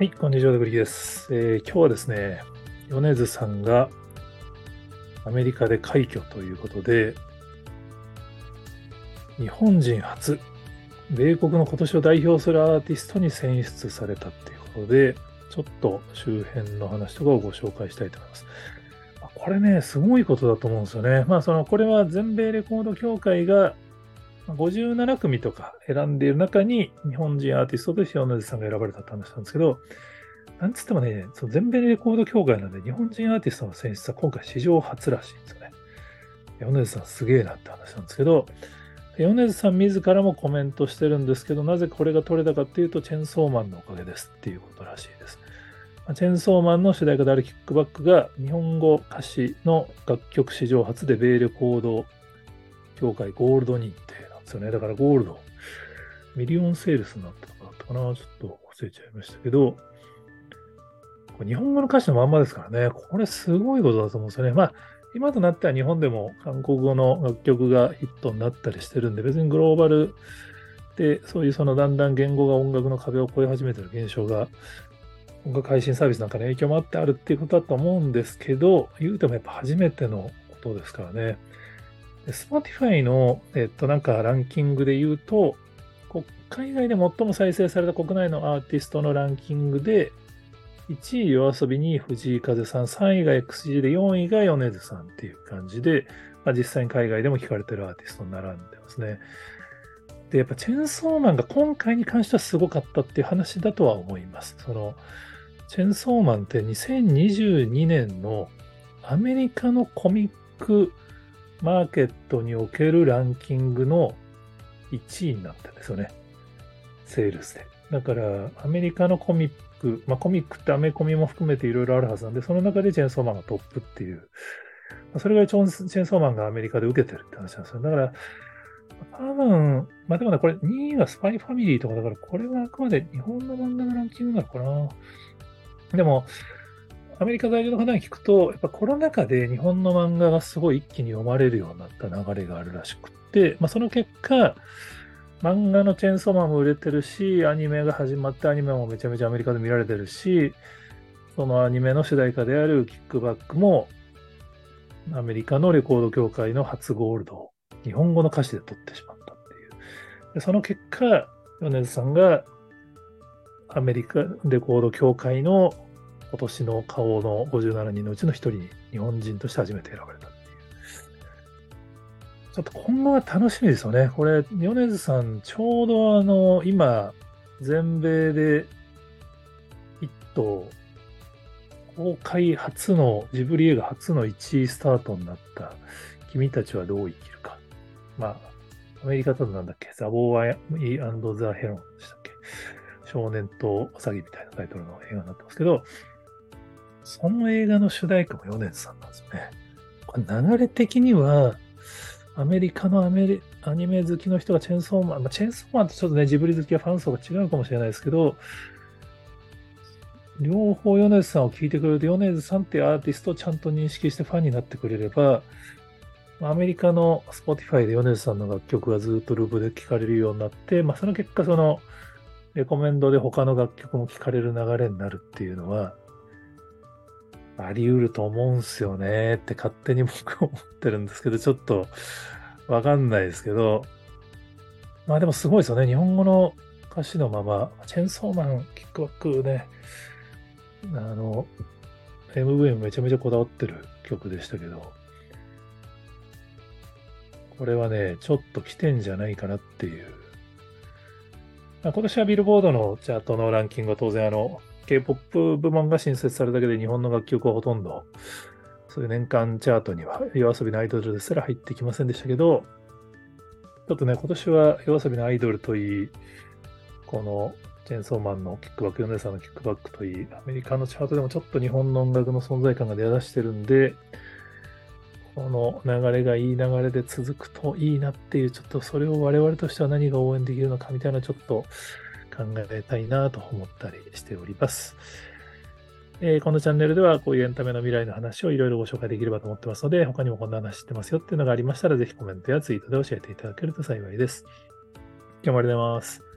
はい、こんにちは、デブリキです、えー、今日はですね、米津さんがアメリカで快挙ということで、日本人初、米国の今年を代表するアーティストに選出されたっていうことで、ちょっと周辺の話とかをご紹介したいと思います。これね、すごいことだと思うんですよね。まあ、その、これは全米レコード協会が57組とか選んでいる中に日本人アーティストとして米津さんが選ばれたって話なんですけど、なんつってもね、その全米レコード協会なんで日本人アーティストの選出は今回史上初らしいんですよね。米津さんすげえなって話なんですけど、米津さん自らもコメントしてるんですけど、なぜこれが取れたかっていうと、チェンソーマンのおかげですっていうことらしいです。チェンソーマンの主題歌であるキックバックが日本語歌詞の楽曲史上初で米レコード協会ゴールド認ですよね。だからゴールド、ミリオンセールスになったとかだったかな。ちょっと忘れちゃいましたけど、日本語の歌詞のまんまですからね。これすごいことだと思うんですよね。まあ、今となっては日本でも韓国語の楽曲がヒットになったりしてるんで、別にグローバルで、そういうそのだんだん言語が音楽の壁を越え始めてる現象が、音楽配信サービスなんかの影響もあってあるっていうことだと思うんですけど、言うてもやっぱ初めてのことですからね。Spotify の、えっと、なんかランキングで言うと、海外で最も再生された国内のアーティストのランキングで、1位 yoasobi に藤井風さん、3位が XG で4位が米津さんっていう感じで、まあ、実際に海外でも聞かれてるアーティストに並んでますね。で、やっぱチェンソーマンが今回に関してはすごかったっていう話だとは思います。その、チェンソーマンって2022年のアメリカのコミックマーケットにおけるランキングの1位になったんですよね。セールスで。だから、アメリカのコミック、まあ、コミックってアメコミも含めていろいろあるはずなんで、その中でチェンソーマンがトップっていう、まあ、それがチェンソーマンがアメリカで受けてるって話なんですよ。だから、多分、まあでもね、これ2位はスパイファミリーとかだから、これはあくまで日本の漫画のランキングなのかな。でも、アメリカ在住の方に聞くと、やっぱコロナ禍で日本の漫画がすごい一気に読まれるようになった流れがあるらしくって、まあ、その結果、漫画のチェーンソーマンも売れてるし、アニメが始まってアニメもめちゃめちゃアメリカで見られてるし、そのアニメの主題歌であるキックバックも、アメリカのレコード協会の初ゴールドを日本語の歌詞で撮ってしまったっていう。でその結果、米津さんがアメリカレコード協会の今年の顔の57人のうちの1人に日本人として初めて選ばれたっていう。ちょっと今後は楽しみですよね。これ、米津さん、ちょうどあの、今、全米で一頭、公開初の、ジブリ映画初の1位スタートになった、君たちはどう生きるか。まあ、アメリカだとなんだっけ、ザ・ボーアイ・ザ・ヘロンでしたっけ？少年とウサギみたいなタイトルの映画になってますけど、その映画の主題歌も米津さんなんですよね。これ流れ的には、アメリカのアメリアニメ好きの人がチェーンソーマン、まあ、チェーンソーマンとちょっとね、ジブリ好きはファン層が違うかもしれないですけど、両方米津さんを聴いてくれると、米津さんっていうアーティストをちゃんと認識してファンになってくれれば、アメリカの Spotify で米津さんの楽曲がずっとループで聴かれるようになって、まあ、その結果、その、レコメンドで他の楽曲も聴かれる流れになるっていうのは、あり得ると思うんすよねって勝手に僕思ってるんですけど、ちょっとわかんないですけど、まあでもすごいですよね。日本語の歌詞のまま、チェンソーマン、キックバックね、あの、MV もめちゃめちゃこだわってる曲でしたけど、これはね、ちょっと来てんじゃないかなっていう。まあ、今年はビルボードのチャートのランキングは当然あの、K-POP 部門が新設されただけで日本の楽曲はほとんど、そういう年間チャートには yoasobi のアイドルですら入ってきませんでしたけど、ちょっとね、今年は yoasobi のアイドルといい、このチェンソーマンのキックバック、ヨネさんのキックバックといい、アメリカのチャートでもちょっと日本の音楽の存在感が出だしてるんで、この流れがいい流れで続くといいなっていう、ちょっとそれを我々としては何が応援できるのかみたいなちょっと考えたいなと思ったりしております。えー、このチャンネルではこういうエンタメの未来の話をいろいろご紹介できればと思ってますので、他にもこんな話してますよっていうのがありましたら、ぜひコメントやツイートで教えていただけると幸いです。今日もありがとうございます。